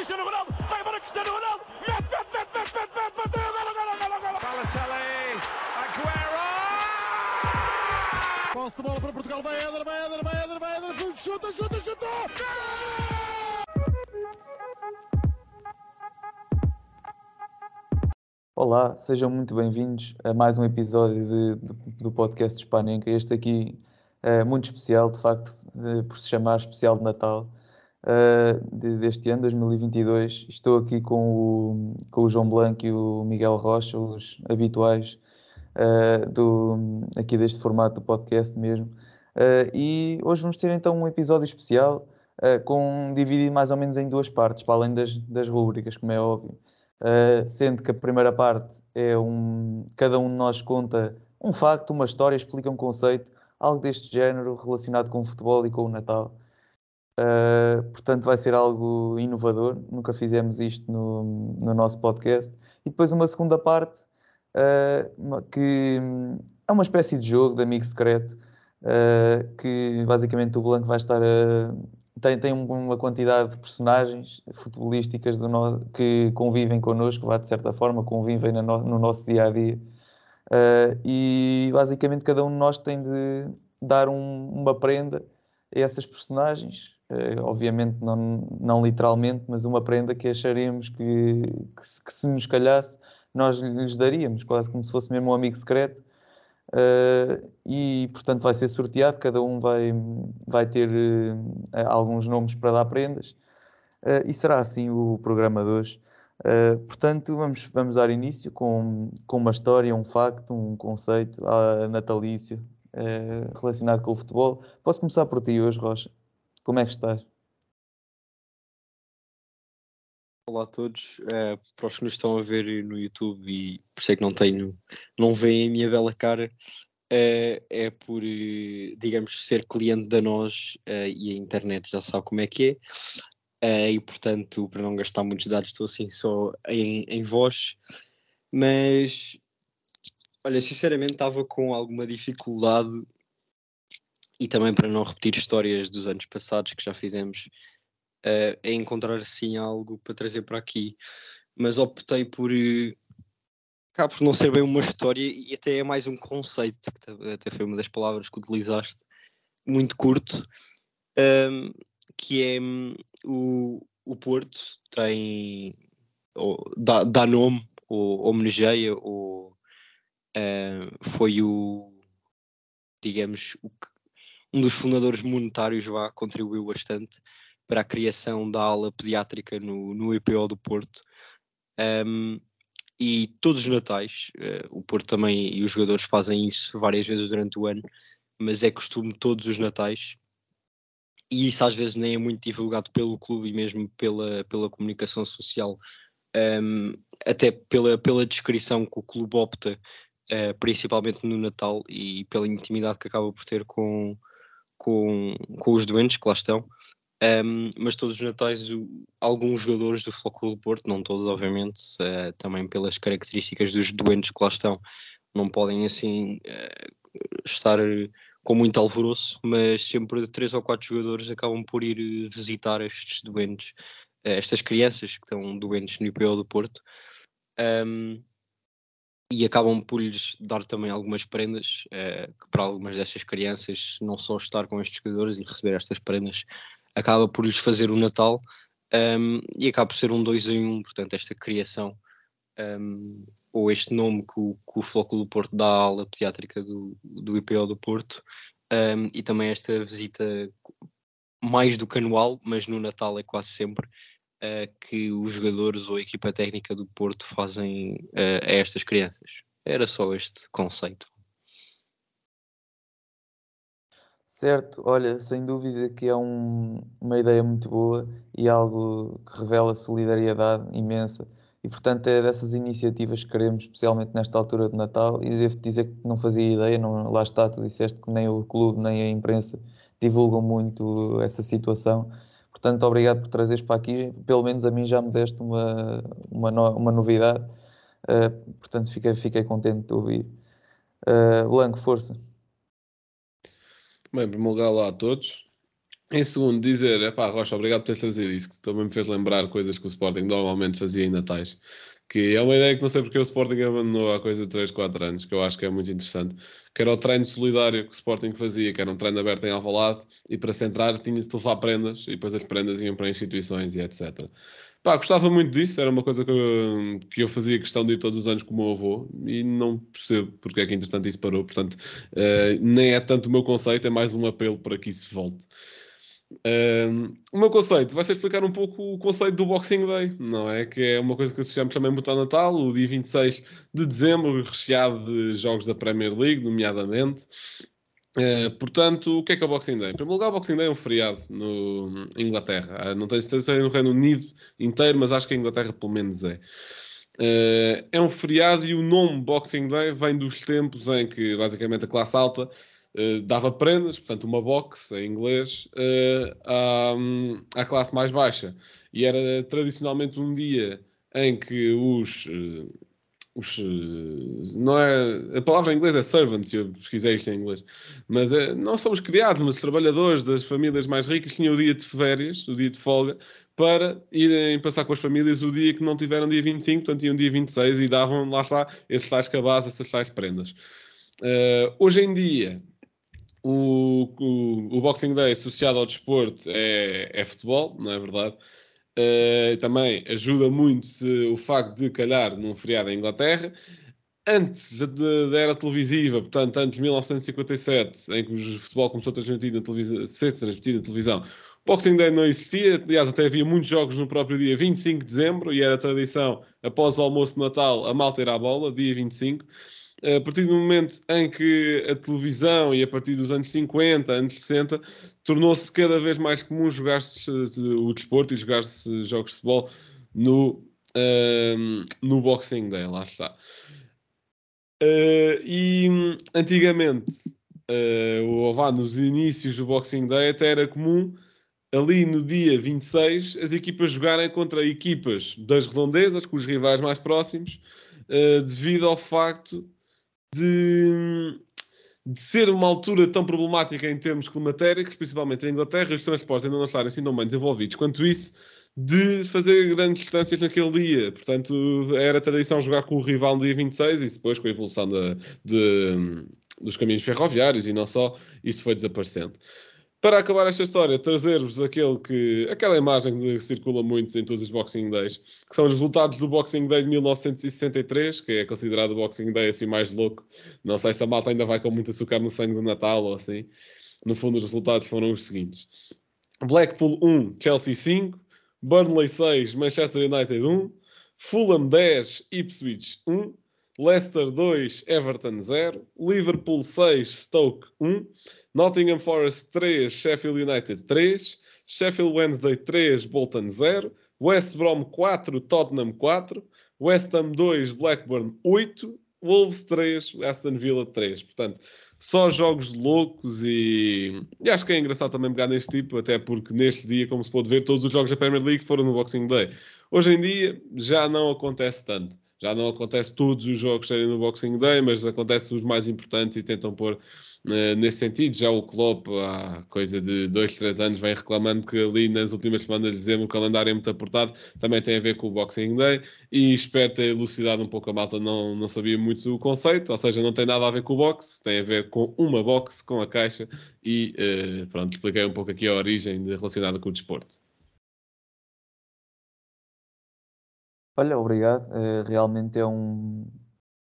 Cristiano Ronaldo, vai embora Cristiano Ronaldo, mete, mete, mete, mete, mete, mete, bateu, golo, golo, golo, golo. Balotelli, Aguero! Posse de bola para Portugal, vai Éder, vai Éder, vai Éder, vai Éder, chuta, chuta, chuta! Olá, sejam muito bem-vindos a mais um episódio de- do, do podcast Hispanenca. Este aqui é muito especial, de facto, eh, por se chamar Especial de Natal de- deste ano, 2022. Estou aqui com o, com o João Blanco e o Miguel Rocha, os habituais eh, do, aqui deste formato do podcast mesmo. Eh, e hoje vamos ter então um episódio especial, com, dividido mais ou menos em duas partes, para além das, das rúbricas, como é óbvio. Uh, sendo que a primeira parte é um. Cada um de nós conta um facto, uma história, explica um conceito, algo deste género relacionado com o futebol e com o Natal. Uh, portanto, vai ser algo inovador, nunca fizemos isto no, no nosso podcast. E depois uma segunda parte, uh, que é uma espécie de jogo de amigo secreto, uh, que basicamente o Blanco vai estar a tem, tem um- uma quantidade de personagens futebolísticas do no- que convivem connosco, vá de certa forma, convivem no, no nosso dia a dia. E basicamente cada um de nós tem de dar um- uma prenda a essas personagens. Uh, obviamente, não, não literalmente, mas uma prenda que acharíamos que, que, se, que se nos calhasse, nós lhes daríamos, quase como se fosse mesmo um amigo secreto. Uh, e portanto vai ser sorteado, cada um vai, vai ter uh, alguns nomes para dar prendas Uh, e será assim o programa de hoje. Portanto, vamos, vamos dar início com, com uma história, um facto, um conceito natalício relacionado com o futebol. Posso começar por ti hoje, Rocha? Como é que estás? Olá a todos, Eh, para os que nos estão a ver no YouTube e por isso é que não tenho, não veem a minha bela cara, eh, é por, eh, digamos, ser cliente da nós e a internet já sabe como é que é, e portanto, para não gastar muitos dados, estou assim só em, em voz, mas olha, sinceramente estava com alguma dificuldade e também para não repetir histórias dos anos passados que já fizemos eh, é encontrar assim algo para trazer para aqui, mas optei por eh, cá por não ser bem uma história e até é mais um conceito, que até foi uma das palavras que utilizaste, muito curto, ehm, que é hum, o, o Porto tem ou, dá, dá nome ou homenageia ou eh, foi o digamos o que- um dos fundadores monetários vá, contribuiu bastante para a criação da ala pediátrica no, no IPO do Porto. Um, e todos os natais, eh, o Porto também e os jogadores fazem isso várias vezes durante o ano, mas é costume todos os natais, e isso às vezes nem é muito divulgado pelo clube e mesmo pela, pela comunicação social, um, até pela, pela descrição que o clube opta, eh, principalmente no Natal, e pela intimidade que acaba por ter com, com, com os doentes que lá estão. Um, mas todos os natais, o- alguns jogadores do Flóculo do Porto, não todos, obviamente, eh, também pelas características dos doentes que lá estão, não podem assim eh, estar com muito alvoroço, mas sempre três ou quatro jogadores acabam por ir visitar estes doentes, eh, estas crianças que estão doentes no IPO do Porto. Um, e acabam por lhes dar também algumas prendas eh, que para algumas destas crianças não só estar com estes jogadores e receber estas prendas acaba por lhes fazer o Natal um, e acaba por ser um dois em um, portanto esta criação um, ou este nome que o, que o Flóculo do Porto dá à ala pediátrica do, do IPO do Porto um, e também esta visita mais do que anual, mas no Natal é quase sempre uh, que os jogadores ou a equipa técnica do Porto fazem a estas crianças. Era só este conceito. Certo, olha, sem dúvida que é um- uma ideia muito boa e algo que revela solidariedade imensa. E portanto é dessas iniciativas que queremos, especialmente nesta altura de Natal. E devo dizer que não fazia ideia, não, lá está, tu disseste que nem o clube nem a imprensa divulgam muito essa situação. Portanto, obrigado por trazeres para aqui. Pelo menos a mim já me deste uma, uma, no- uma novidade. Uh, portanto, fiquei, fiquei contente de ouvir. Uh, Blanco, força. Bem, em primeiro lugar, olá a todos. Em segundo, dizer, epá, Rocha, obrigado por teres trazido isso, que também me fez lembrar coisas que o Sporting normalmente fazia em Natais. Que é uma ideia que não sei porque o Sporting abandonou há coisa de 3, 4 anos, que eu acho que é muito interessante. Que era o treino solidário que o Sporting fazia, que era um treino aberto em Alvalade, e para se entrar tinha-se de levar prendas, e depois as prendas iam para instituições e etc. Pá, gostava muito disso, era uma coisa que eu, que eu fazia questão de ir todos os anos com o meu avô e não percebo porque é que entretanto isso parou. Portanto, uh, nem é tanto o meu conceito, é mais um apelo para que isso volte. Um, o meu conceito vai ser explicar um pouco o conceito do Boxing Day, não é? Que é uma coisa que associamos também muito ao Natal, o dia 26 de dezembro, recheado de jogos da Premier League, nomeadamente. Uh, portanto, o que é que é o Boxing Day? Em primeiro lugar, o Boxing Day é um feriado no em Inglaterra. Uh, não tenho certeza se é no Reino Unido inteiro, mas acho que a Inglaterra pelo menos é. Uh, é um feriado e o nome Boxing Day vem dos tempos em que, basicamente, a classe alta Uh, dava prendas, portanto, uma box em inglês, uh, à, à, classe mais baixa. E era tradicionalmente um dia em que os. Uh, os não é, a palavra em inglês é servants, eu pesquisei isto em inglês, mas é, não somos criados, mas os trabalhadores das famílias mais ricas tinham o dia de férias, o dia de folga, para irem passar com as famílias o dia que não tiveram dia 25, portanto, tinham dia 26 e davam, lá está, esses tais cabazes, essas tais prendas. hoje em dia, o, o, o, Boxing Day associado ao desporto é, é futebol, não é verdade? Uh, também ajuda muito o facto de calhar num feriado em Inglaterra. Antes da era televisiva, portanto, antes de 1957, em que o futebol começou a transmitir na televisão, ser transmitido na televisão, Boxing Day não existia, aliás, até havia muitos jogos no próprio dia 25 de dezembro, e era tradição, após o almoço de Natal, a malta ir à bola, dia 25 a partir do momento em que a televisão e a partir dos anos 50, anos 60, tornou-se cada vez mais comum jogar-se o desporto e jogar-se jogos de futebol no, uh, no Boxing Day, lá está. Uh, e antigamente, uh, ou vá, nos inícios do Boxing Day, até era comum ali no dia 26 as equipas jogarem contra equipas das redondezas, com os rivais mais próximos, uh, devido ao facto de, de ser uma altura tão problemática em termos climatéricos, principalmente em Inglaterra, os transportes ainda não estarem assim tão bem desenvolvidos quanto isso, de fazer grandes distâncias naquele dia. Portanto, era tradição jogar com o rival no dia 26 e depois com a evolução de, de, dos caminhos ferroviários e não só, isso foi desaparecendo. Para acabar esta história, trazer-vos aquela imagem que circula muito em todos os Boxing Days, que são os resultados do Boxing Day de 1963, que é considerado o Boxing Day assim mais louco. Não sei se a malta ainda vai com muito açúcar no sangue do Natal ou assim. No fundo, os resultados foram os seguintes: Blackpool 1, Chelsea 5, Burnley 6, Manchester United 1, Fulham 10, Ipswich 1, Leicester 2, Everton 0, Liverpool 6, Stoke 1. Nottingham Forest 3, Sheffield United 3, Sheffield Wednesday 3, Bolton 0, West Brom 4, Tottenham 4, West Ham 2, Blackburn 8, Wolves 3, Aston Villa 3. Portanto, só jogos loucos e... e, acho que é engraçado também pegar neste tipo, até porque neste dia, como se pode ver, todos os jogos da Premier League foram no Boxing Day. Hoje em dia já não acontece tanto. Já não acontece todos os jogos serem no Boxing Day, mas acontece os mais importantes e tentam pôr nesse sentido. Já o Klopp, há coisa de dois, três anos, vem reclamando que ali nas últimas semanas de dezembro o calendário é muito apertado. Também tem a ver com o Boxing Day e espero ter elucidado um pouco a malta. Não, não sabia muito o conceito, ou seja, não tem nada a ver com o box, tem a ver com uma box, com a caixa e uh, pronto, expliquei um pouco aqui a origem relacionada com o desporto. Olha, obrigado. Uh, realmente é um,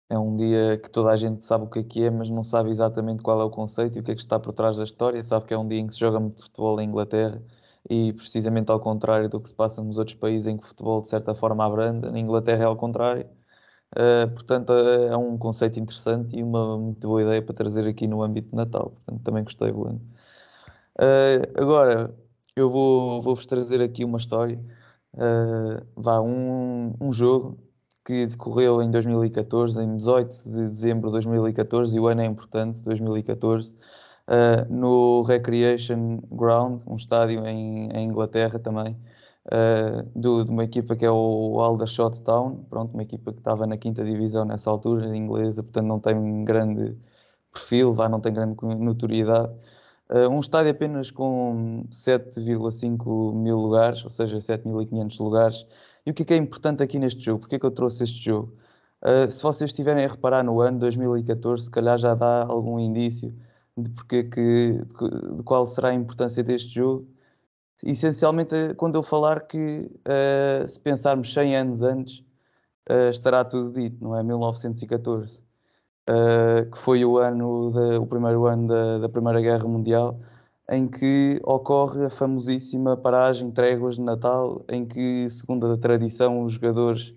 é um dia que toda a gente sabe o que é que é, mas não sabe exatamente qual é o conceito e o que é que está por trás da história. Sabe que é um dia em que se joga muito futebol em Inglaterra e precisamente ao contrário do que se passa nos outros países em que o futebol de certa forma abranda, na Inglaterra é ao contrário. Uh, portanto, é um conceito interessante e uma muito boa ideia para trazer aqui no âmbito de Natal. Portanto, também gostei, Bruno. Uh, agora, eu vou, vou-vos trazer aqui uma história uh, vá, um, um jogo que decorreu em 2014, em 18 de dezembro de 2014, e o ano é importante, 2014, uh, eh, no Recreation Ground, um estádio em, em Inglaterra também, uh, do, de uma equipa que é o Aldershot Town, pronto, uma equipa que estava na quinta divisão nessa altura, inglesa, portanto não tem grande perfil, vá, não tem grande notoriedade, Uh, um estádio apenas com 7,5 mil lugares, ou seja, 7.500 lugares. E o que é que é importante aqui neste jogo? Porquê é que eu trouxe este jogo? Uh, se vocês estiverem a reparar no ano 2014, se calhar já dá algum indício de, porque que, de qual será a importância deste jogo. Essencialmente, quando eu falar que, uh, se pensarmos 100 anos antes, estará tudo dito, não é? 1914 uh, que foi o ano de, o primeiro ano da, da, Primeira Guerra Mundial, em que ocorre a famosíssima paragem tréguas de Natal, em que, segundo a tradição, os jogadores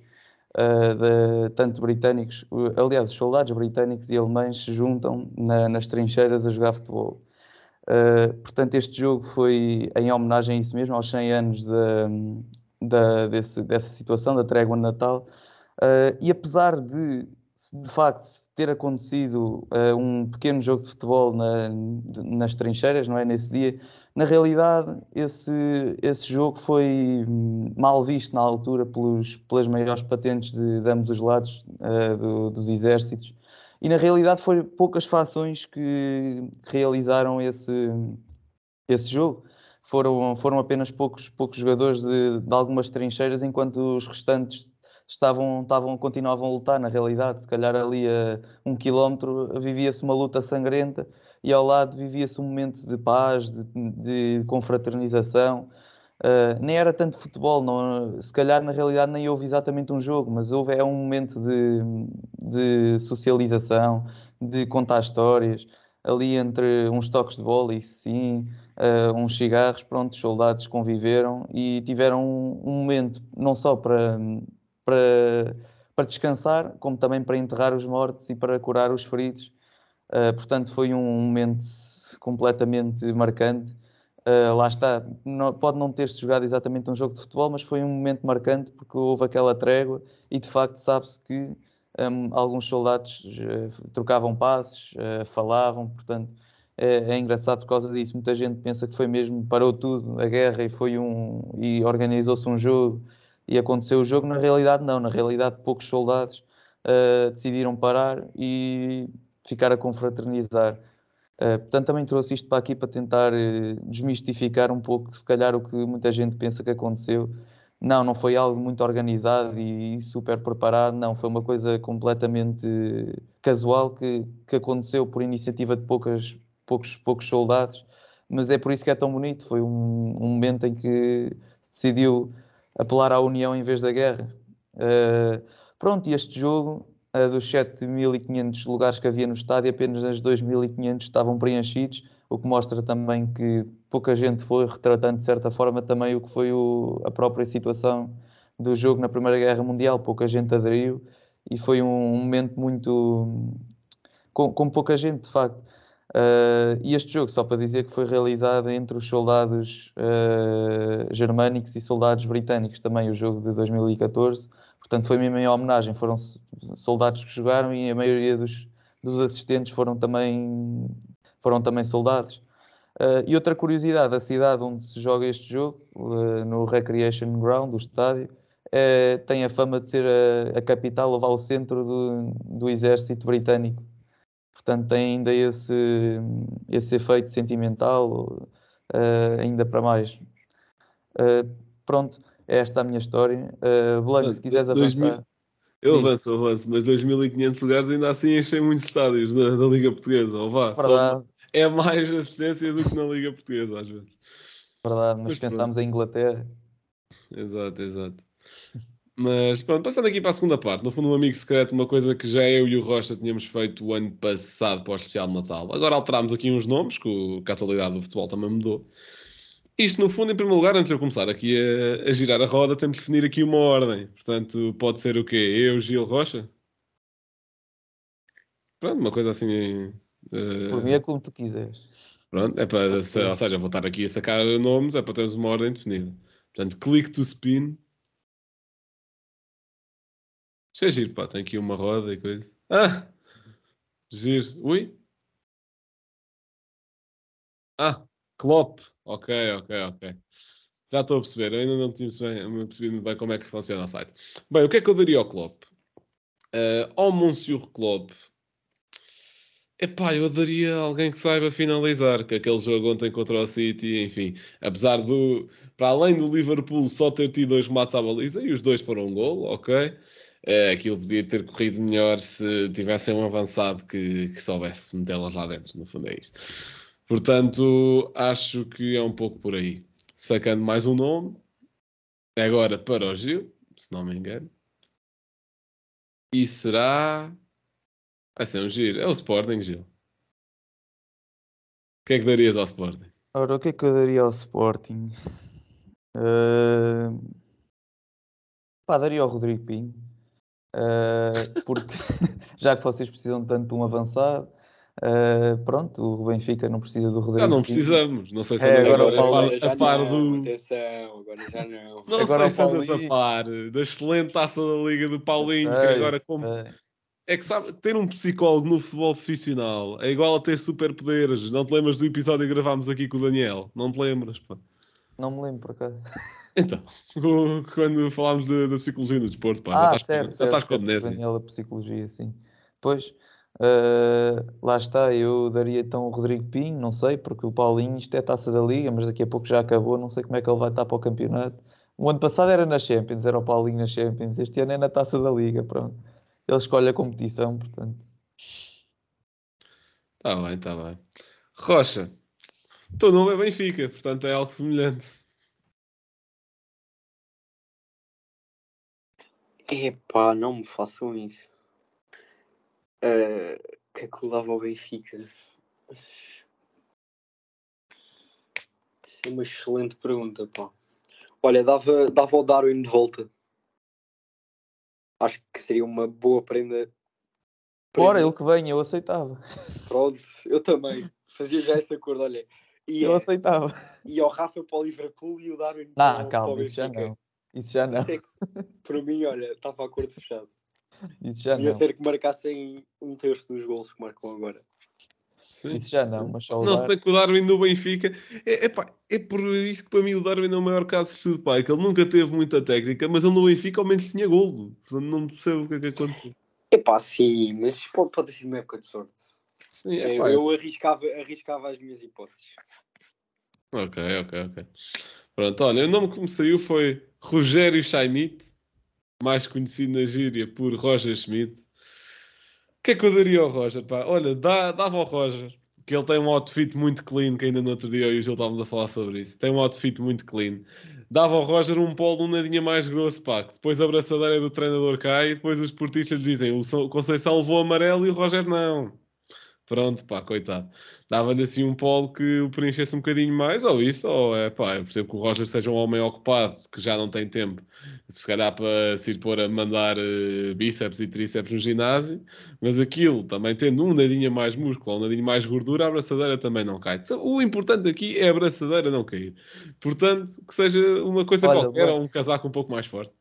uh, de, tanto britânicos, aliás, os soldados britânicos e alemães se juntam na, nas trincheiras a jogar futebol. Uh, portanto, este jogo foi em homenagem a isso mesmo, aos 100 anos de, de, desse, dessa situação, da trégua de Natal. Uh, e apesar de de facto ter acontecido uh, um pequeno jogo de futebol na, nas trincheiras, não é? Nesse dia, na realidade, esse, esse jogo foi hum, mal visto na altura pelos, pelas maiores patentes de, de ambos os lados uh, do, dos exércitos. E na realidade, foram poucas fações que realizaram esse, esse jogo. Foram, foram apenas poucos, poucos jogadores de, de algumas trincheiras, enquanto os restantes estavam, estavam, continuavam a lutar, na realidade, se calhar ali a um quilómetro vivia-se uma luta sangrenta e ao lado vivia-se um momento de paz, de, de confraternização. Uh, nem era tanto futebol, não, se calhar na realidade nem houve exatamente um jogo, mas houve é um momento de, de socialização, de contar histórias, ali entre uns toques de bola e sim, uh, uns cigarros, pronto, os soldados conviveram e tiveram um, um momento não só para para, para descansar, como também para enterrar os mortos e para curar os feridos. Uh, portanto, foi um momento completamente marcante. Uh, lá está, não, pode não ter-se jogado exatamente um jogo de futebol, mas foi um momento marcante porque houve aquela trégua e de facto sabe-se que um, alguns soldados uh, trocavam passos, uh, falavam, portanto é, é, engraçado por causa disso. Muita gente pensa que foi mesmo, parou tudo, a guerra e foi um e organizou-se um jogo e aconteceu o jogo. Na realidade, não. Na realidade, poucos soldados uh, decidiram parar e ficar a confraternizar. Uh, portanto, também trouxe isto para aqui para tentar uh, desmistificar um pouco, se calhar, o que muita gente pensa que aconteceu. Não, não foi algo muito organizado e super preparado, não. Foi uma coisa completamente casual que, que aconteceu por iniciativa de poucas, poucos, poucos soldados, mas é por isso que é tão bonito. Foi um, um momento em que decidiu apelar à união em vez da guerra. Uh, pronto, e este jogo, uh, dos 7.500 lugares que havia no estádio, apenas as 2.500 estavam preenchidos, o que mostra também que pouca gente foi, retratando de certa forma também o que foi o, a própria situação do jogo na Primeira Guerra Mundial. Pouca gente aderiu e foi um, um momento muito. Com, com pouca gente, de facto. Uh, e este jogo, só para dizer que foi realizado entre os soldados uh, germânicos e soldados britânicos também, o jogo de 2014. Portanto, foi mesmo em homenagem. Foram soldados que jogaram e a maioria dos, dos assistentes foram também, foram também soldados. Uh, e outra curiosidade, a cidade onde se joga este jogo, no Recreation Ground, do estádio, tem a fama de ser a, a capital ou ao centro do, do exército britânico. Portanto, tem ainda esse, esse efeito sentimental, uh, ainda para mais. Uh, pronto, é esta a minha história. Uh, se quiseres avançar. Eu avanço, eu avanço, mas 2.500 lugares ainda assim enchem muitos estádios da, da Liga Portuguesa. Ou vá, só, é mais assistência do que na Liga Portuguesa, às vezes. Verdade, mas, mas pensámos em Inglaterra. Exato, exato. Mas pronto, passando aqui para a segunda parte, no fundo, um amigo secreto, uma coisa que já eu e o Rocha tínhamos feito o ano passado para o especial de Natal. Agora alterámos aqui uns nomes, que a atualidade do futebol também mudou. Isto, no fundo, em primeiro lugar, antes de eu começar aqui a, a girar a roda, temos de definir aqui uma ordem. Portanto, pode ser o quê? Eu, Gil Rocha? Pronto, uma coisa assim. Uh... Por mim é como tu quiseres. Pronto, é para, ou seja, vou estar aqui a sacar nomes, é para termos uma ordem definida. Portanto, click to spin isso é giro, pá. Tem aqui uma roda e coisa. Ah! Giro. Ui? Ah! Klopp. Ok, ok, ok. Já estou a perceber. Eu ainda não tinha percebido bem como é que funciona o site. Bem, o que é que eu daria ao Klopp? Uh, ao Monsieur Klopp. Epá, eu daria alguém que saiba finalizar, que aquele jogo ontem contra o City, enfim, apesar do, para além do Liverpool só ter tido dois matos à baliza, e os dois foram um gol, ok, é, aquilo podia ter corrido melhor se tivessem um avançado que, que soubesse metê-las lá dentro, no fundo é isto. Portanto, acho que é um pouco por aí. Sacando mais um nome, agora para o Gil, se não me engano, e será... Vai ser um giro. É o Sporting, Gil. O que é que darias ao Sporting? Ora, o que é que eu daria ao Sporting? Uh... Pá, daria ao Rodrigo Pinho. Uh, porque já que vocês precisam tanto de um avançado, uh, pronto, o Benfica não precisa do Rodrigo Já não Pinho. precisamos. Não sei se É, andas agora agora, Paulo- a par, não, do. Atenção, agora já não. Não Agora sei se andas a par da excelente taça da Liga do Paulinho, que Sei, agora como. É que sabe, ter um psicólogo no futebol profissional é igual a ter superpoderes. Não te lembras do episódio que gravámos aqui com o Daniel? Não te lembras, pá. Não me lembro por acaso. Então, quando falámos da da psicologia no desporto, pá, já Ah, estás, com- certo, já certo, estás com amnésia. Daniela Psicologia, sim. Pois, eh, lá está, eu daria então o Rodrigo Pinho, não sei, porque o Paulinho, isto é taça da Liga, mas daqui a pouco já acabou, não sei como é que ele vai estar para o campeonato. O ano passado era na Champions, era o Paulinho na Champions, este ano é na taça da Liga, pronto. Ele escolhe a competição, portanto. Está bem, está bem. Rocha, teu nome é Benfica, portanto é algo semelhante. Epá, não me façam isso. O que é que eu dava ao Benfica? Isso é uma excelente pergunta, pá. Olha, dava, dava ao Darwin de volta. Acho que seria uma boa prenda. Bora, prenda. ele que venha, eu aceitava. Pronto, eu também. Fazia já esse acordo, olha. E, Eu é, aceitava. e ao Rafa para o Liverpool e o Darwin para, Não, para o calma, isso já Benfica. não. Isso já não. Isso é que, para mim, olha, estava acordo fechado. Isso já Podia não. ser que marcassem um terço dos gols que marcam agora. Sim, Isso já sim. não, mas só o Não, se bem que o Darwin do Benfica é, é, pá, é por isso que para mim o Darwin é o maior caso de estudo, pá, é que ele nunca teve muita técnica, mas ele no Benfica ao menos tinha golo. Portanto, não percebo o que é que aconteceu. Epá, sim, mas pode, pode ter sido uma época de sorte. Sim, é, eu eu arriscava, arriscava as minhas hipóteses. Ok, ok, ok. Pronto, olha, o nome que me saiu foi Rogério Schmidt, mais conhecido na gíria por Roger Schmidt. O que é que eu daria ao Roger, pá? Olha, dá, dava ao Roger, que ele tem um outfit muito clean, que ainda no outro dia eu e o Gil estávamos a falar sobre isso. Tem um outfit muito clean. Dava ao Roger um polo um nadinha mais grosso, pá, que depois a braçadeira do treinador cai e depois os portistas lhe dizem o Conceição levou amarelo e o Roger não. Pronto, pá, coitado. Dava-lhe assim um polo que o preenchesse um bocadinho mais, ou isso, ou é pá, eu percebo que o Roger seja um homem ocupado, que já não tem tempo, se calhar para se ir pôr a mandar eh, bíceps e tríceps no ginásio, mas aquilo, também tendo um nadinho mais músculo, um nadinho mais gordura, a abraçadeira também não cai. O importante aqui é a abraçadeira não cair. Portanto, que seja uma coisa Olha, qualquer, ou um casaco um pouco mais forte.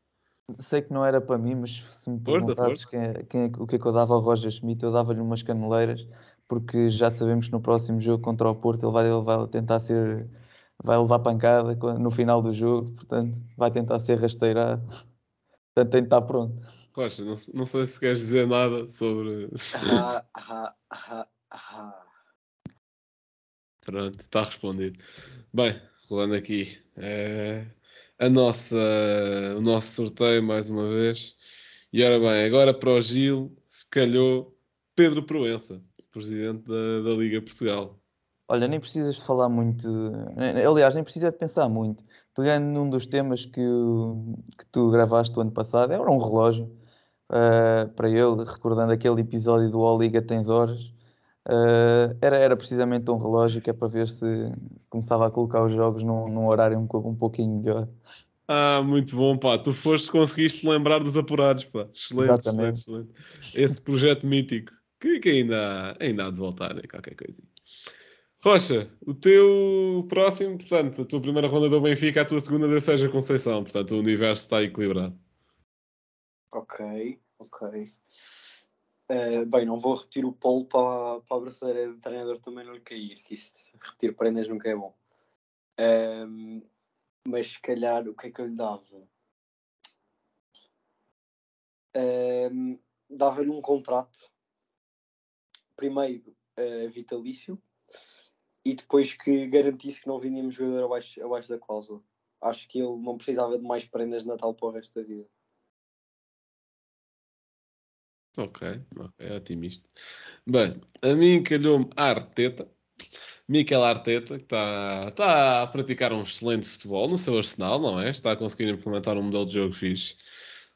Sei que não era para mim, mas se me Força, perguntasses quem, é- quem é o que é que eu dava ao Roger Schmidt, eu dava-lhe umas caneleiras, porque já sabemos que no próximo jogo contra o Porto ele vai, ele vai tentar ser, vai levar pancada no final do jogo, portanto vai tentar ser rasteirado, portanto tem de estar pronto. Rocha, não, não sei se queres dizer nada sobre. Ah, ah, ah. Pronto, está respondido. Bem, rolando aqui eh, a nossa, o nosso sorteio mais uma vez. E ora bem, agora para o Gil, se calhou Pedro Proença, presidente da, da Liga Portugal. Olha, nem precisas de falar muito, aliás, nem precisa de pensar muito. Pegando num dos temas que, que tu gravaste o ano passado, era um relógio ah, para ele, recordando aquele episódio do All Liga Tens Horas. Ah, era, era precisamente um relógio que é para ver se começava a colocar os jogos num, num horário um, um pouquinho melhor. Ah, muito bom, pá. Tu foste, conseguiste lembrar dos apurados, pá. Excelente, excelente, excelente. Esse projeto mítico que, que ainda, ainda há de voltar, né? qualquer coisinha. Rocha, o teu próximo, portanto, a tua primeira ronda do Benfica, a tua segunda deve seja Conceição, portanto, o universo está equilibrado. Ok, ok. Eh, bem, não vou repetir o polo para, para a braçadeira do treinador também não lhe cair, que repetir prendas nunca é bom. Ehm, mas se calhar, o que é que eu lhe dava? Ehm, Dava-lhe um contrato. Primeiro, uh, vitalício e depois que garantisse que não vendíamos jogador abaixo, abaixo da cláusula. Acho que ele não precisava de mais prendas de Natal para o resto da vida. Ok, é otimista. Bem, a mim calhou-me Arteta, Mikel Arteta, que está, está a praticar um excelente futebol no seu arsenal, não é? Está a conseguir implementar um modelo de jogo fixe.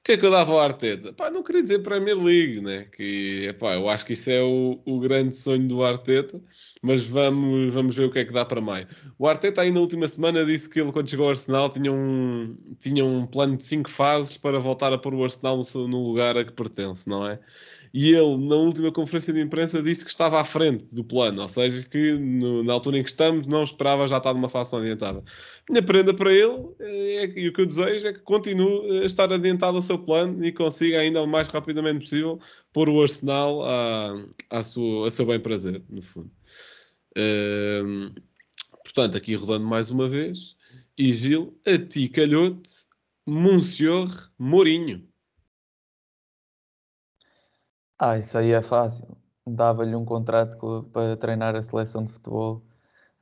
Que é que eu dava ao Arteta? Pá, não queria dizer Premier League, né? Que, epá, eu acho que isso é o, o grande sonho do Arteta mas vamos, vamos ver o que é que dá para maio. O Arteta aí na última semana disse que ele quando chegou ao Arsenal tinha um, tinha um plano de cinco fases para voltar a pôr o Arsenal no, no lugar a que pertence, não é? E ele, na última conferência de imprensa, disse que estava à frente do plano, ou seja, que no, na altura em que estamos não esperava já estar numa fase adiantada. Minha prenda para ele é, e o que eu desejo é que continue a estar adiantado ao seu plano e consiga ainda o mais rapidamente possível pôr o Arsenal a, a, sua, a seu bem prazer, no fundo portanto, aqui rodando mais uma vez. E Gil, a ti calhote, Monsieur Mourinho. Ah, isso aí é fácil. Dava-lhe um contrato para treinar a seleção de futebol,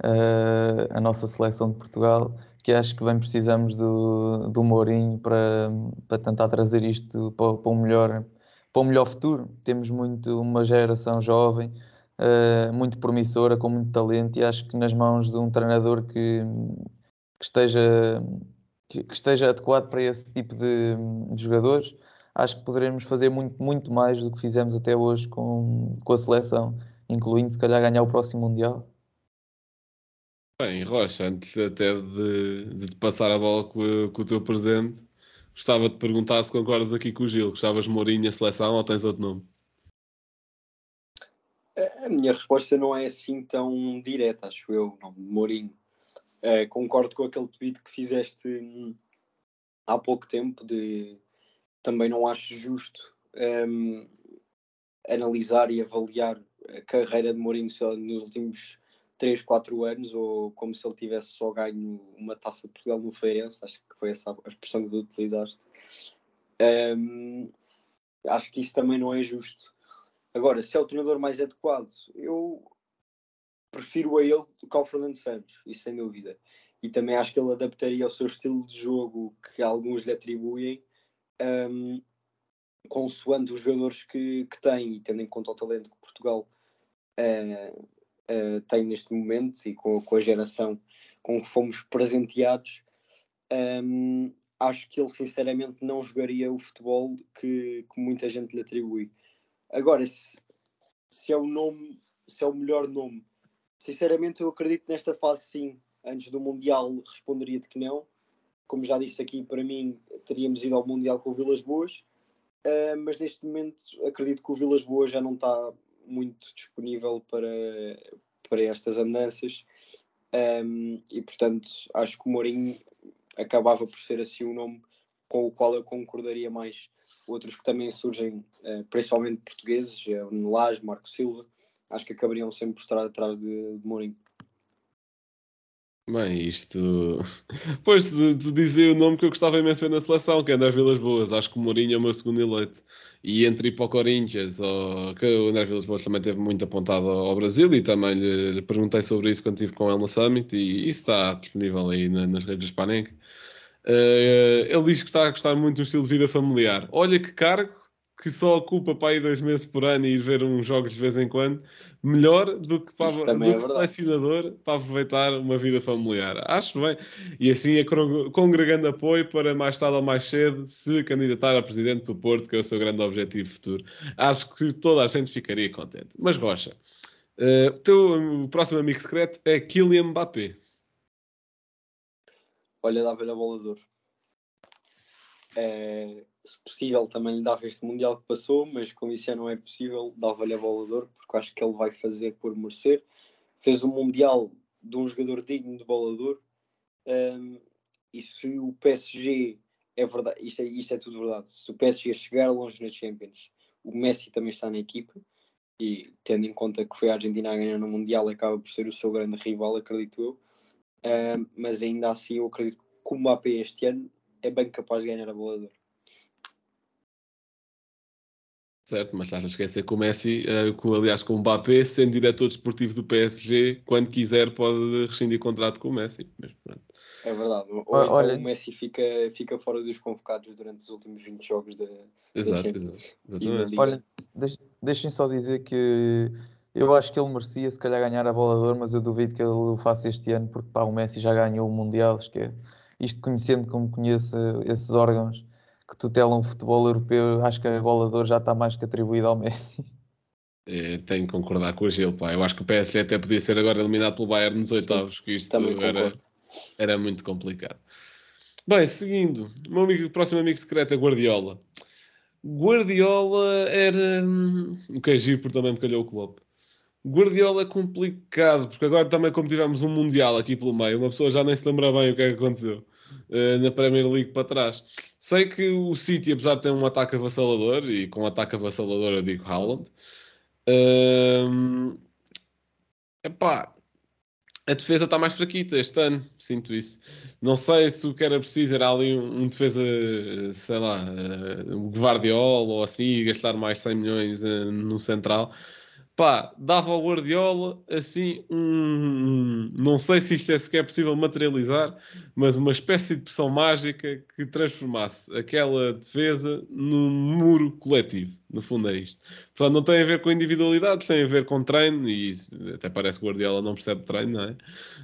uh, a nossa seleção de Portugal, que acho que bem precisamos do, do Mourinho para, para tentar trazer isto para, para, um melhor, para um melhor futuro. Temos muito uma geração jovem uh, muito promissora, com muito talento, e acho que nas mãos de um treinador que, que esteja, que, que, esteja adequado para esse tipo de, de, jogadores, acho que poderemos fazer muito, muito mais do que fizemos até hoje com, com a seleção, incluindo se calhar ganhar o próximo Mundial. Bem, Rocha, antes até de, de te passar a bola com, com, o teu presente, gostava de perguntar se concordas aqui com o Gil. Gostavas de Mourinho a seleção ou tens outro nome? A minha resposta não é assim tão direta, acho eu, não, Mourinho. É, concordo com aquele tweet que fizeste hum, há pouco tempo de também não acho justo um, analisar e avaliar a carreira de Mourinho nos últimos 3, 4 anos ou como se ele tivesse só ganho uma taça de Portugal no Feirense, acho que foi essa a expressão que tu utilizaste. Um, acho que isso também não é justo. Agora, se é o treinador mais adequado, eu prefiro a ele do que ao Fernando Santos, isso sem dúvida. E também acho que ele adaptaria ao seu estilo de jogo que alguns lhe atribuem, um, consoante os jogadores que, que tem e tendo em conta o talento que Portugal uh, uh, tem neste momento e com, com, a geração com que fomos presenteados. Um, acho que ele sinceramente não jogaria o futebol que, que muita gente lhe atribui. Agora, se, se é o nome, se é o melhor nome, sinceramente eu acredito nesta fase sim. Antes do Mundial responderia-te que não. Como já disse aqui, para mim teríamos ido ao Mundial com o Vilas Boas, uh, mas neste momento acredito que o Vilas Boas já não está muito disponível para, para estas andanças. Um, e portanto acho que o Mourinho acabava por ser assim um nome com o qual eu concordaria mais outros que também surgem, eh, principalmente portugueses, é o Nelage, Marco Silva, acho que acabariam sempre por estar atrás de, de Mourinho. Bem, isto. Pois, de, de, dizer o nome que eu gostava imenso de ver na seleção, que é André Vilas Boas. Acho que o Mourinho é o meu segundo eleito. E entre ir para o Corinthians, ou... que o André Vilas Boas também teve muito apontado ao Brasil, e também lhe, perguntei sobre isso quando estive com ele na Summit, e isso está disponível aí na, nas redes da Spanenka. Uh, ele diz que está a gostar muito do estilo de vida familiar. Olha que cargo que só ocupa para aí dois meses por ano e ir ver uns jogos de vez em quando, melhor do que, para, do que é selecionador para aproveitar uma vida familiar. Acho bem. E assim é congregando apoio para mais tarde ou mais cedo se candidatar a presidente do Porto, que é o seu grande objetivo futuro. Acho que toda a gente ficaria contente. Mas Rocha, uh, o teu próximo amigo secreto é Kylian Mbappé. Olha, dava-lhe a bola de ouro. É, se possível, também lhe dava este Mundial que passou, mas como isso já não é possível, dava-lhe a bola de ouro, porque acho que ele vai fazer por merecer. Fez um Mundial de um jogador digno de bola de ouro. Um, e se o PSG é verdade, isto é, isto é tudo verdade, se o PSG chegar longe na Champions, o Messi também está na equipa e tendo em conta que foi a Argentina a ganhar no Mundial, acaba por ser o seu grande rival, acredito eu. Uh, mas ainda assim eu acredito que o Mbappé este ano é bem capaz de ganhar a bola de ouro. Certo, mas estás a esquecer que o Messi, eh, com, aliás, com o Mbappé, sendo diretor desportivo do PSG, quando quiser pode rescindir contrato com o Messi. Mas pronto. É verdade. Ou Olha- então olha- o Messi fica, fica fora dos convocados durante os últimos 20 jogos da, da Exato, Champions exato, da exatamente. Liga. Olha, deix- deixem só dizer que eu acho que ele merecia se calhar ganhar a bola de ouro, mas eu duvido que ele o faça este ano, porque pá, o Messi já ganhou o Mundial, esquece. Isto conhecendo como conheço esses órgãos que tutelam o futebol europeu, acho que a bola de ouro já está mais que atribuída ao Messi. Eh, tenho que concordar com o Gil, pá. Eu acho que o PSG até podia ser agora eliminado pelo Bayern nos Sim, oitavos, que isto Também era, era muito complicado. Bem, seguindo, o meu amigo, próximo amigo secreto é Guardiola. Guardiola era. hum, O que é giro, porque também me calhou o Klopp. Guardiola é complicado, porque agora também, como tivemos um Mundial aqui pelo meio, uma pessoa já nem se lembra bem o que é que aconteceu eh, na Premier League para trás. Sei que o City, apesar de ter um ataque avassalador, e com ataque avassalador eu digo Haaland, hum, epá, a defesa está mais fraquita este ano, sinto isso. Não sei se o que era preciso era ali um, um defesa, sei lá, eh, um Guardiola ou assim, e gastar mais 100 milhões eh, no central. Pá, dava ao Guardiola assim um. Não sei se isto é sequer possível materializar, mas uma espécie de pressão mágica que transformasse aquela defesa num muro coletivo. No fundo é isto. Portanto, não tem a ver com individualidades, tem a ver com treino, e até parece que o Guardiola não percebe treino, não é?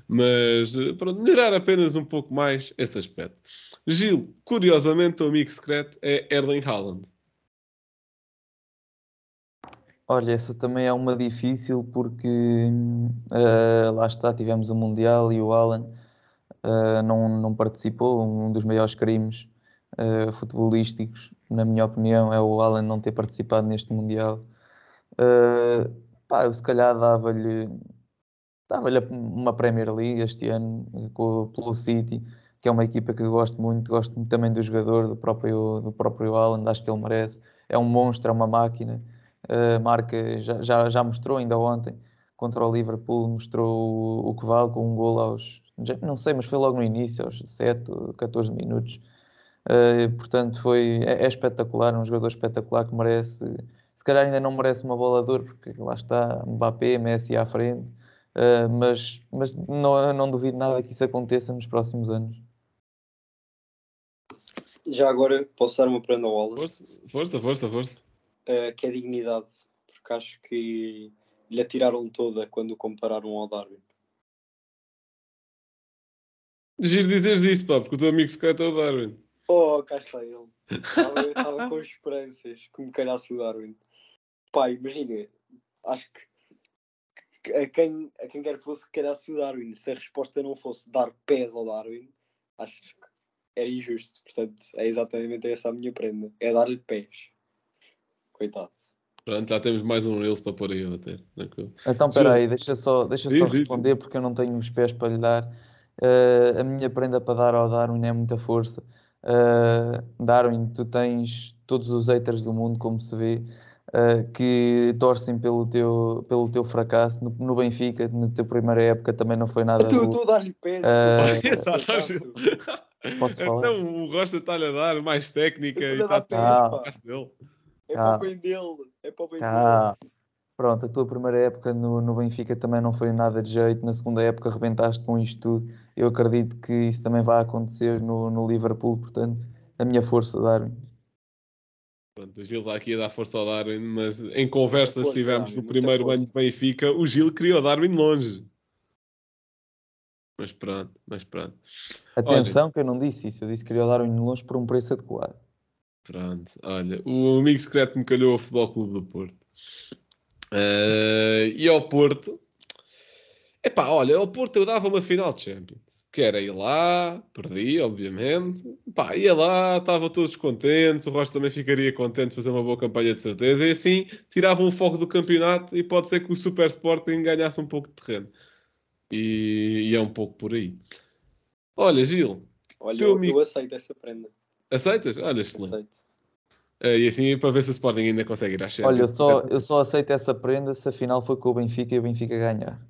Mas pronto, melhorar apenas um pouco mais esse aspecto. Gil, curiosamente, o amigo secreto é Erling Haaland. Olha, essa também é uma difícil porque eh, lá está, tivemos o Mundial e o Alan eh, não, não participou, um dos maiores crimes eh, futebolísticos, na minha opinião, é o Alan não ter participado neste Mundial. Eh, pá, eu se calhar dava-lhe dava-lhe uma Premier League este ano com, pelo City, que é uma equipa que eu gosto muito, gosto muito também do jogador, do próprio, do próprio Alan, acho que ele merece. É um monstro, é uma máquina. Uh, marca já, já, já mostrou ainda ontem contra o Liverpool, mostrou o, o que vale com um gol aos, não sei, mas foi logo no início, aos 7, 14 minutos. Uh, portanto, foi, é, é espetacular, é um jogador espetacular que merece, se calhar ainda não merece uma bola de ouro, porque lá está Mbappé, Messi à frente, uh, mas, mas não, não duvido nada que isso aconteça nos próximos anos. Já agora posso dar uma prenda ao Alan, Força, força, força, força. Eh, que é dignidade, porque acho que lhe atiraram toda quando o compararam ao Darwin. Giro dizeres isso, pá, porque o teu amigo secreto é o Darwin. Oh, cá está ele. Estava- Eu estava com esperanças que me calhasse o Darwin. Pá, imagina, acho que que a quem, a quem quer que fosse que calhasse o Darwin, se a resposta não fosse dar pés ao Darwin, acho que era injusto. Portanto, é exatamente essa a minha prenda. É dar-lhe pés. Coitado. Pronto, já temos mais um Reels para pôr aí a bater. Tranquilo. Então, espera aí, deixa só, deixa Diz, só diz, diz. responder porque eu não tenho os pés para lhe dar. Eh, a minha prenda para dar ao Darwin é muita força. Eh, Darwin, tu tens todos os haters do mundo, como se vê, eh, que torcem pelo teu, pelo teu fracasso. No, no Benfica, na tua primeira época, também não foi nada tu a dar-lhe. Gil. Posso falar? Então o Rocha está-lhe a dar mais técnica e estou-lhe a está dar pá. fracasso dele. É para Ah. o bem dele. É para o bem Ah, pronto, a tua primeira época no, no Benfica também não foi nada de jeito. Na segunda época rebentaste com isto tudo. Eu acredito que isso também vai acontecer no, no Liverpool, portanto, a minha força, Darwin. Pronto, o Gil está aqui a dar força ao Darwin, mas em conversas Força, que tivemos Darwin, no primeiro força. ano de Benfica, o Gil queria o Darwin longe. Mas pronto, mas pronto. Atenção, que eu não disse isso. Eu disse que queria o Darwin longe por um preço adequado. Pronto, olha, o amigo secreto me calhou ao Futebol Clube do Porto. Eh, e ao Porto, epá, olha, ao Porto eu dava uma final de Champions, que era ir lá, perdi, obviamente, pá, ia lá, estavam todos contentes, o Rocha também ficaria contente de fazer uma boa campanha de certeza, e assim tiravam o foco do campeonato e pode ser que o Super Sporting ganhasse um pouco de terreno. E, e é um pouco por aí. Olha, Gil, Olha, eu, amigo- eu aceito essa prenda. Aceitas? Olha, excelente. Aceito. Eh, e assim para ver se o Sporting ainda consegue ir à Champions. Olha, eu só, eu só aceito essa prenda se a final for com o Benfica e o Benfica ganhar.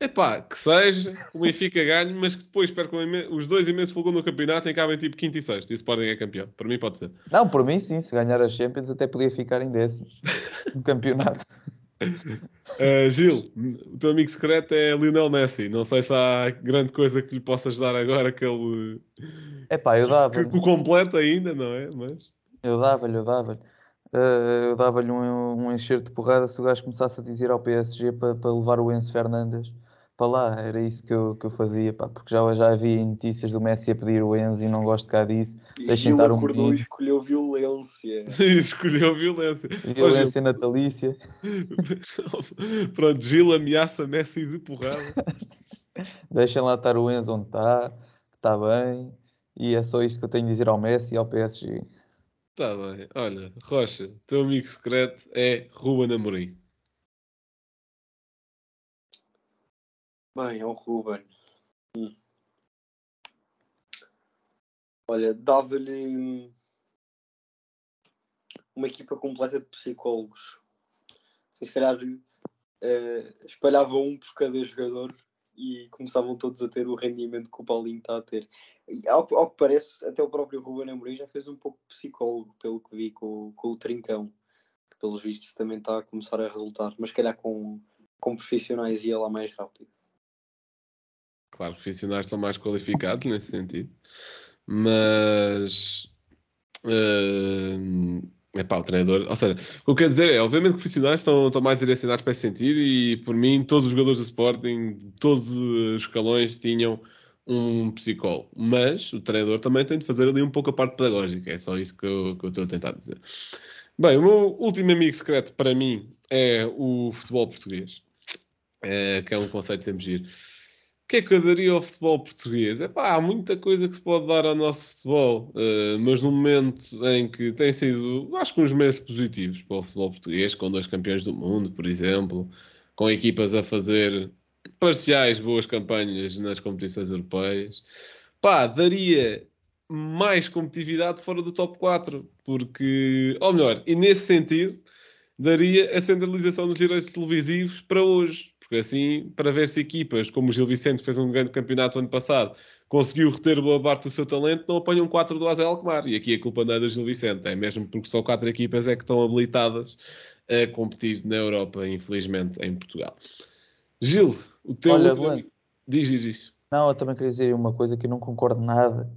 Epá, que seja, o Benfica ganhe, mas que depois percam os dois imensos fogão no campeonato e acabem tipo quinto e sexto. E o Sporting é campeão. Para mim pode ser. Não, por mim sim, se ganhar a Champions até podia ficar em décimos no campeonato. Uh, Gil, o teu amigo secreto é Lionel Messi. Não sei se há grande coisa que lhe possas dar agora que ele Epá, eu que, dava, que o completa ainda, não é? Mas eu dava-lhe, eu dava-lhe. Eh, eu dava-lhe um, um enxerto de porrada se o gajo começasse a dizer ao PSG para para levar o Enzo Fernandes para lá. Era isso que eu, que eu fazia, pá, porque já, já havia notícias do Messi a pedir o Enzo e não gosto cá disso. E Deixem Gil estar um acordou e escolheu violência. escolheu violência. Violência natalícia. Pronto, Gil ameaça Messi de porrada. Deixem lá estar o Enzo onde está, que está bem. E é só isto que eu tenho a dizer ao Messi e ao PSG. Tá bem. Olha, Rocha, teu amigo secreto é Ruben Amorim. Bem, é o Ruben. Hum. Olha, dava-lhe uma equipa completa de psicólogos. Se calhar eh, espalhava um por cada jogador e começavam todos a ter o rendimento que o Paulinho está a ter. E, ao, ao que parece, até o próprio Ruben Amorim já fez um pouco de psicólogo, pelo que vi com, com o Trincão. Que pelos vistos também está a começar a resultar, mas se calhar com, com profissionais ia lá mais rápido. Claro, profissionais são mais qualificados nesse sentido. Mas. é pá, o treinador. Ou seja, o que eu quero dizer é, obviamente, que profissionais estão, estão mais direcionados para esse sentido e, por mim, todos os jogadores do Sporting, todos os escalões tinham um psicólogo. Mas o treinador também tem de fazer ali um pouco a parte pedagógica. É só isso que eu, que eu estou a tentar dizer. Bem, o meu último amigo secreto para mim é o futebol português, é, que é um conceito sempre giro. O que é que eu daria ao futebol português? Epá, há muita coisa que se pode dar ao nosso futebol, eh, mas no momento em que tem sido, acho que uns meses positivos para o futebol português, com dois campeões do mundo, por exemplo, com equipas a fazer parciais boas campanhas nas competições europeias, pá, daria mais competitividade fora do top 4, porque, ou melhor, e nesse sentido, daria a centralização dos direitos televisivos para hoje. Porque assim, para ver se equipas como o Gil Vicente, que fez um grande campeonato ano passado, conseguiu reter boa parte do seu talento, não apanham 4 do Azel Alkmaar. E aqui a culpa não é do Gil Vicente, é mesmo porque só 4 equipas é que estão habilitadas a competir na Europa, infelizmente, em Portugal. Gil, o teu Olha, último Diz, diz, diz. Não, eu também queria dizer uma coisa que eu não concordo nada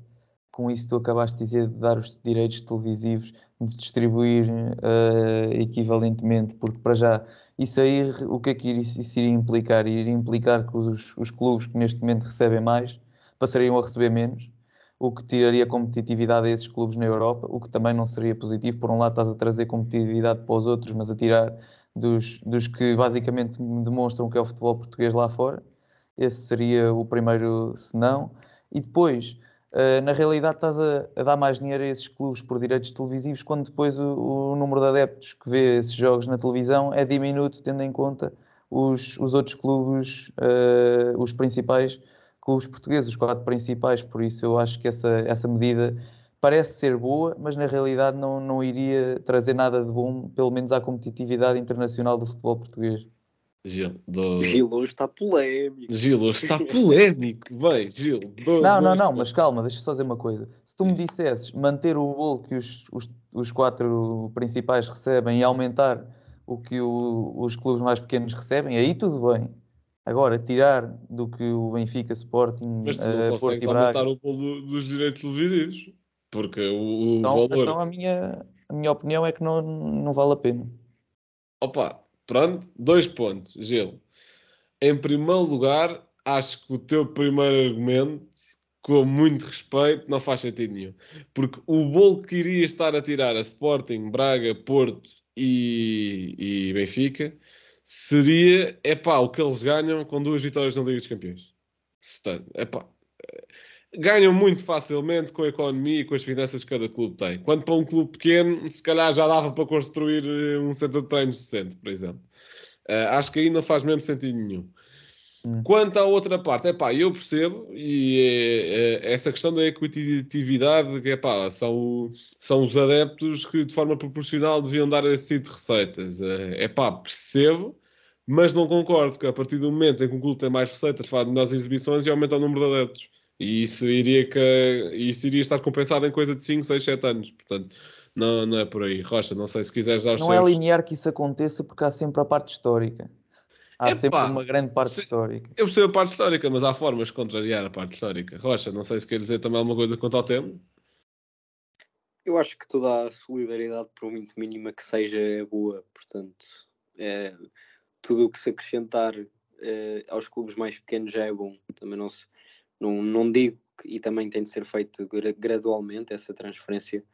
com isso tu acabaste de dizer de dar os direitos televisivos, de distribuir eh, equivalentemente, porque para já isso aí o que é que isso iria implicar? Iria implicar que os, os clubes que neste momento recebem mais passariam a receber menos, o que tiraria competitividade a esses clubes na Europa, o que também não seria positivo. Por um lado, estás a trazer competitividade para os outros, mas a tirar dos, dos que basicamente demonstram que é o futebol português lá fora. Esse seria o primeiro senão. E depois, eh, na realidade, estás a, a dar mais dinheiro a esses clubes por direitos televisivos, quando depois o, o número de adeptos que vê esses jogos na televisão é diminuto, tendo em conta os, os outros clubes, eh, os principais clubes portugueses, os quatro principais. Por isso, eu acho que essa, essa medida parece ser boa, mas na realidade não, não iria trazer nada de bom, pelo menos à competitividade internacional do futebol português. Gil, do... Gil hoje está polémico. Gil, hoje está polémico. Bem, Gil. dou- Não, não, não, mas calma, deixa eu só dizer uma coisa. Se tu me dissesses manter o bolo que os, os, os quatro principais recebem e aumentar o que o- os clubes mais pequenos recebem, aí tudo bem. Agora, tirar do que o Benfica, Sporting, Mas tu eh, não Porto consegues e Braga. aumentar o bolo do- dos direitos televisivos. Porque o, o Então, valor. então a, minha, a minha opinião é que não, não vale a pena. Opa, pronto, dois pontos, Gil. Em primeiro lugar, acho que o teu primeiro argumento, com muito respeito, não faz sentido nenhum. Porque o bolo que iria estar a tirar a Sporting, Braga, Porto e, e Benfica seria, epá, o que eles ganham com duas vitórias na Liga dos Campeões. Epá, ganham muito facilmente com a economia e com as finanças que cada clube tem. Quando para um clube pequeno, se calhar já dava para construir eh, um centro de treinos decente, por exemplo. Eh, acho que aí não faz mesmo sentido nenhum. Hum. Quanto à outra parte, é pá, eu percebo, e é, é, essa questão da equitatividade, que é pá, são, são os adeptos que de forma proporcional deviam dar esse tipo de receitas. É pá, percebo, Mas não concordo que a partir do momento em que um clube tem mais receitas, faz melhores exibições e aumenta o número de adeptos. E isso iria, que, isso iria estar compensado em coisa de 5, 6, 7 anos. Portanto, não, não é por aí. Rocha, não sei se quiseres dar os Não é seus- linear que isso aconteça porque há sempre a parte histórica. Há Epá, sempre uma grande parte se- histórica. Eu percebo a parte histórica, mas há formas de contrariar a parte histórica. Rocha, não sei se quer dizer também alguma coisa quanto ao tema. Eu acho que toda a solidariedade, por muito mínima que seja, é boa. Portanto, é, tudo o que se acrescentar eh, aos clubes mais pequenos já é bom. Também não, se, não, não digo que, e também tem de ser feito gra- gradualmente essa transferência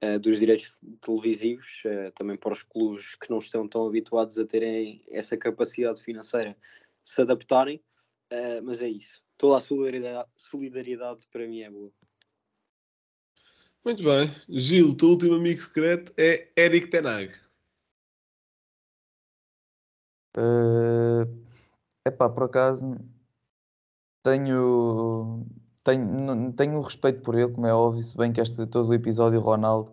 eh, dos direitos televisivos, eh, também para os clubes que não estão tão habituados a terem essa capacidade financeira se adaptarem. Eh, mas é isso. Toda a solidariedade, solidariedade para mim é boa. Muito bem. Gil, o teu último amigo secreto é Eric Tenag. É epá, por acaso tenho, tenho, tenho respeito por ele, como é óbvio, se bem que este todo o episódio Ronaldo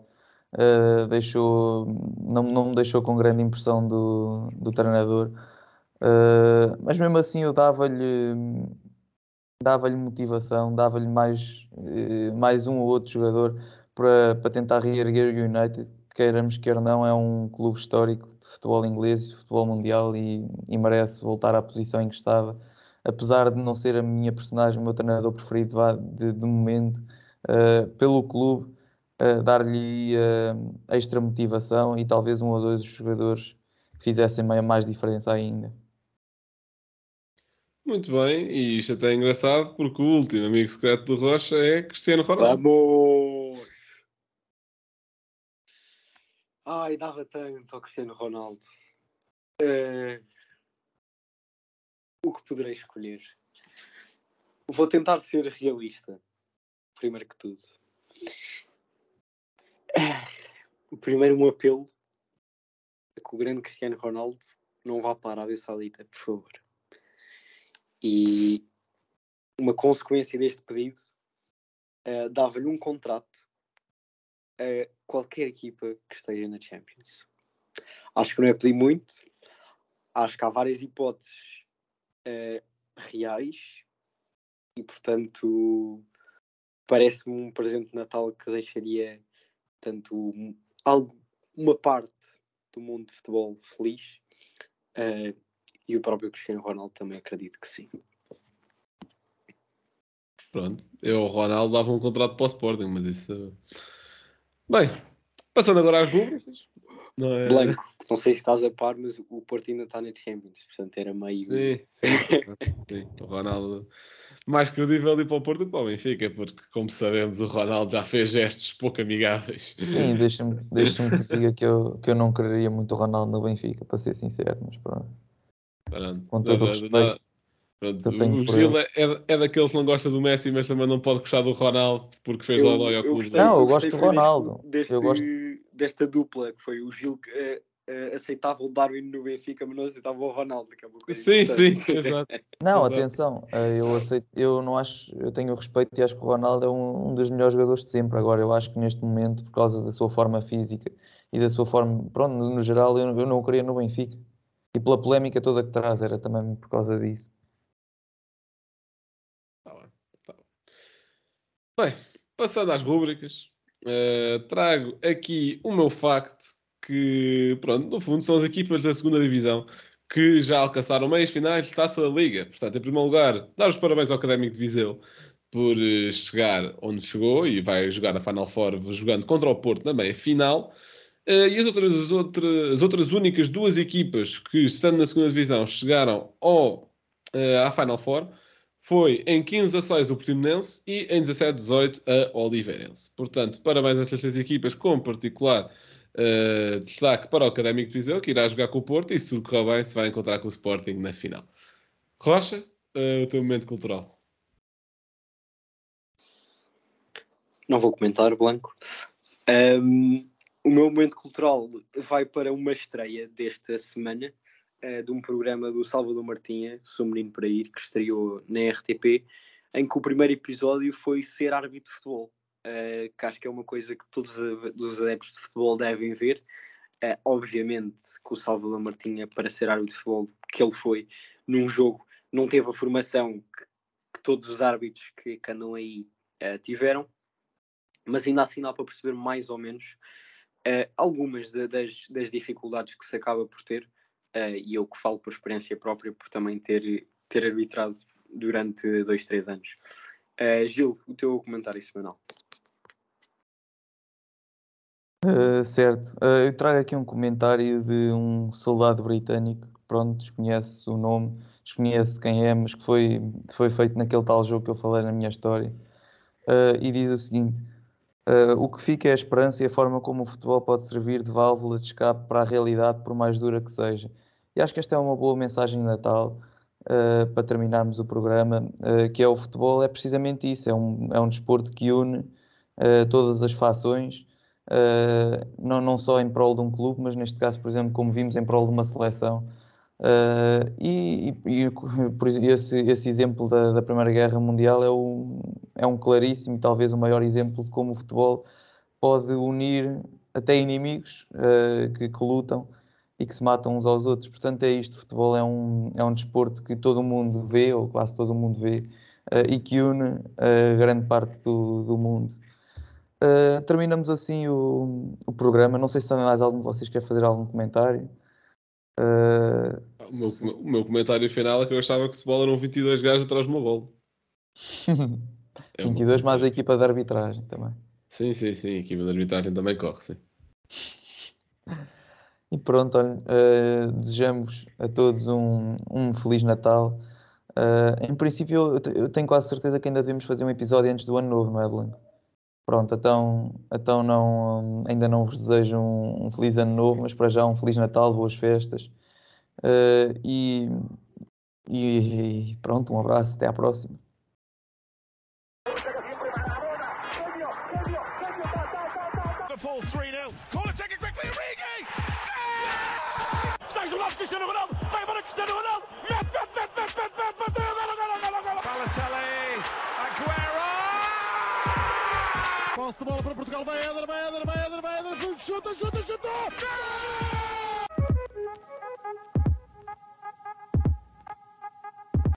eh, deixou, não, não me deixou com grande impressão do, do treinador. Eh, mas mesmo assim eu dava-lhe dava-lhe motivação, dava-lhe mais, eh, mais um ou outro jogador para, para tentar reerguer o United, queiramos quer não, é um clube histórico de futebol inglês, de futebol mundial e, e merece voltar à posição em que estava. Apesar de não ser a minha personagem, o meu treinador preferido de, de momento, eh, pelo clube, eh, dar-lhe eh, extra motivação e talvez um ou dois jogadores fizessem mai- mais diferença ainda. Muito bem, e isto até é engraçado porque o último amigo secreto do Rocha é Cristiano Ronaldo. Vamos! Ai, dava tanto ao Cristiano Ronaldo. Eh, O que poderei escolher? Vou tentar ser realista, primeiro que tudo. Primeiro um apelo é que o grande Cristiano Ronaldo não vá para a Arábia Saudita, por favor. E uma consequência deste pedido eh, dava-lhe um contrato a qualquer equipa que esteja na Champions. Acho que não é pedir muito. Acho que há várias hipóteses eh, reais e, portanto, parece-me um presente de Natal que deixaria tanto algo, uma parte do mundo de futebol feliz eh, e o próprio Cristiano Ronaldo também acredito que sim. Pronto, eu, o Ronaldo, dava um contrato para o Sporting, mas isso. Bem, passando agora às rubricas. Não é? Blanco, não sei se estás a par, mas o Porto ainda está na Champions, portanto era meio. Sim, sim, sim. O Ronaldo mais credível ir para o Porto do que para o Benfica, porque, como sabemos, o Ronaldo já fez gestos pouco amigáveis. Sim, deixa-me deixa que te diga que eu, que eu não quereria muito o Ronaldo no Benfica, para ser sincero, mas pronto. Pronto. Com todo o Nada- respeito nada- pronto, que O Gil é, é, daqueles que não gosta do Messi, mas também não pode gostar do Ronaldo porque fez Eu- dói ao eu clube. gostei- Não, eu gosto do Ronaldo. Deste, Eu gosto- Desta dupla, que foi o Gil que eh, aceitava o Darwin no Benfica, mas não aceitava o Ronaldo, que é uma coisa Sim, sim, exato. Não, Exato. atenção, eh, eu aceito, eu não acho, eu tenho respeito e acho que o Ronaldo é um, um dos melhores jogadores de sempre. Agora, eu acho que neste momento, por causa da sua forma física e da sua forma, pronto, no, geral, eu, eu não o queria no Benfica. E pela polémica toda que traz, era também por causa disso. Tá bem, tá bem. Bem, passando às rúbricas, eh, trago aqui o meu facto que, pronto, no fundo são as equipas da segunda divisão que já alcançaram meias finais de Taça da Liga. Portanto, em primeiro lugar, dar os parabéns ao Académico de Viseu por eh, chegar onde chegou e vai jogar a Final Four jogando contra o Porto na meia final. Eh, e as outras, as, outras, as outras únicas duas equipas que, estando na segunda divisão, chegaram ao, eh, à Final Four foi em 15 a 6 o Portimonense e em 17 a 18 a Oliveirense. Portanto, parabéns a estas três equipas, com particular eh, destaque para o Académico de Viseu, que irá jogar com o Porto e, se tudo correr bem, se vai encontrar com o Sporting na final. Rocha, eh, o teu momento cultural. Não vou comentar, Blanco. Ahm, o meu momento cultural vai para uma estreia desta semana eh, de um programa do Salvador Martinha, Sou Menino para Ir, que estreou na RTP, em que o primeiro episódio foi ser árbitro de futebol, eh, que acho que é uma coisa que todos os adeptos de futebol devem ver. Uh, obviamente que o Salvador Martinha, para ser árbitro de futebol que ele foi, num jogo, não teve a formação que, que todos os árbitros que, que andam aí uh, tiveram, mas ainda assim dá para perceber mais ou menos uh, algumas de, das, das, dificuldades que se acaba por ter, e eu que falo por experiência própria, por também ter, ter arbitrado durante dois, três anos. Gil, o teu comentário semanal. Uh, certo. Uh, eu trago aqui um comentário de um soldado britânico, pronto, desconhece o nome, desconhece quem é, mas que foi, foi feito naquele tal jogo que eu falei na minha história. Uh, e diz o seguinte: O que fica é a esperança e a forma como o futebol pode servir de válvula de escape para a realidade, por mais dura que seja. E acho que esta é uma boa mensagem de Natal. para terminarmos o programa, que é o futebol, é precisamente isso: é um, é um desporto que une todas as fações, uh, não, não só em prol de um clube, mas neste caso, por exemplo, como vimos, em prol de uma seleção. Uh, e, e, por esse, esse exemplo da, da, Primeira Guerra Mundial é um, é um claríssimo, talvez o maior exemplo de como o futebol pode unir até inimigos uh, que, que, lutam e que se matam uns aos outros. Portanto, é isto: o futebol é um, é um desporto que todo mundo vê, ou quase todo mundo vê, uh, e que une grande parte do, do mundo. Uh, terminamos assim o, o, programa. Não sei se mais algum de vocês quer fazer algum comentário. Uh, o, meu, o, meu, comentário final é que eu achava que o futebol eram 22 gajos atrás de uma bola. é 22 mais a equipa de arbitragem também. Sim, sim, sim. A equipa de arbitragem também corre, sim. E pronto, olha, uh, desejamos a todos um, um Feliz Natal. em princípio, eu, eu tenho quase certeza que ainda devemos fazer um episódio antes do ano novo, não é, Blanco? Pronto, então, então não, ainda não vos desejo um, um, feliz ano novo, mas para já um feliz Natal, boas festas. Uh, e, e, pronto, um abraço, até à próxima. Posse de